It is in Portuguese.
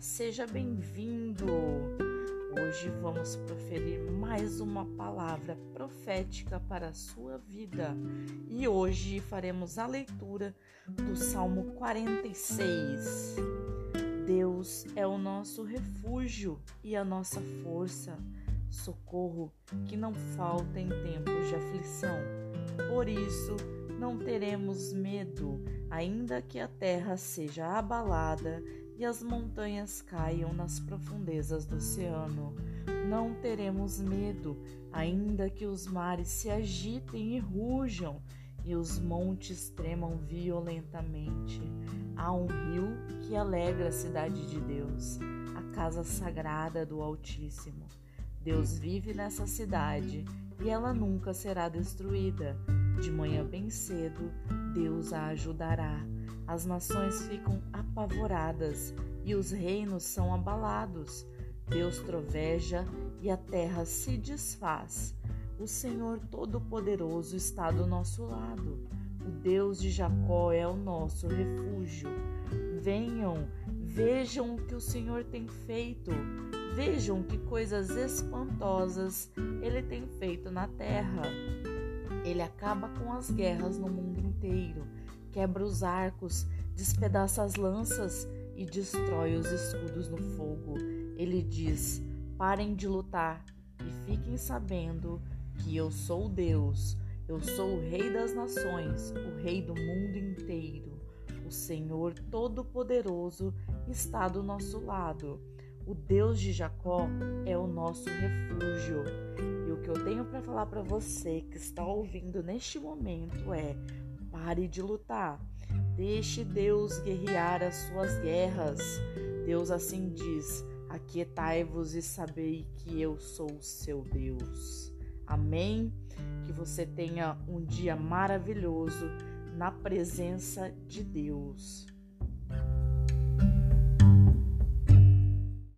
seja bem-vindo. Hoje vamos proferir mais uma palavra profética para a sua vida e hoje faremos a leitura do Salmo 46. Deus é o nosso refúgio e a nossa força, socorro que não falta em tempos de aflição. Por isso, não teremos medo, ainda que a terra seja abalada e as montanhas caiam nas profundezas do oceano. Não teremos medo, ainda que os mares se agitem e rujam e os montes tremam violentamente. Há um rio que alegra a cidade de Deus, a casa sagrada do Altíssimo. Deus vive nessa cidade e ela nunca será destruída. De manhã bem cedo, Deus a ajudará. As nações ficam apavoradas e os reinos são abalados. Deus troveja e a terra se desfaz. O Senhor Todo-Poderoso está do nosso lado. O Deus de Jacó é o nosso refúgio. Venham, vejam o que o Senhor tem feito. Vejam que coisas espantosas ele tem feito na terra. Ele acaba com as guerras no mundo inteiro, quebra os arcos, despedaça as lanças e destrói os escudos no fogo. Ele diz: Parem de lutar e fiquem sabendo que eu sou Deus. Eu sou o Rei das Nações, o Rei do mundo inteiro. O Senhor Todo-Poderoso está do nosso lado. O Deus de Jacó é o nosso refúgio. Falar para você que está ouvindo neste momento é: pare de lutar. Deixe Deus guerrear as suas guerras. Deus assim diz: Aquietai-vos e sabei que eu sou o seu Deus. Amém? Que você tenha um dia maravilhoso na presença de Deus.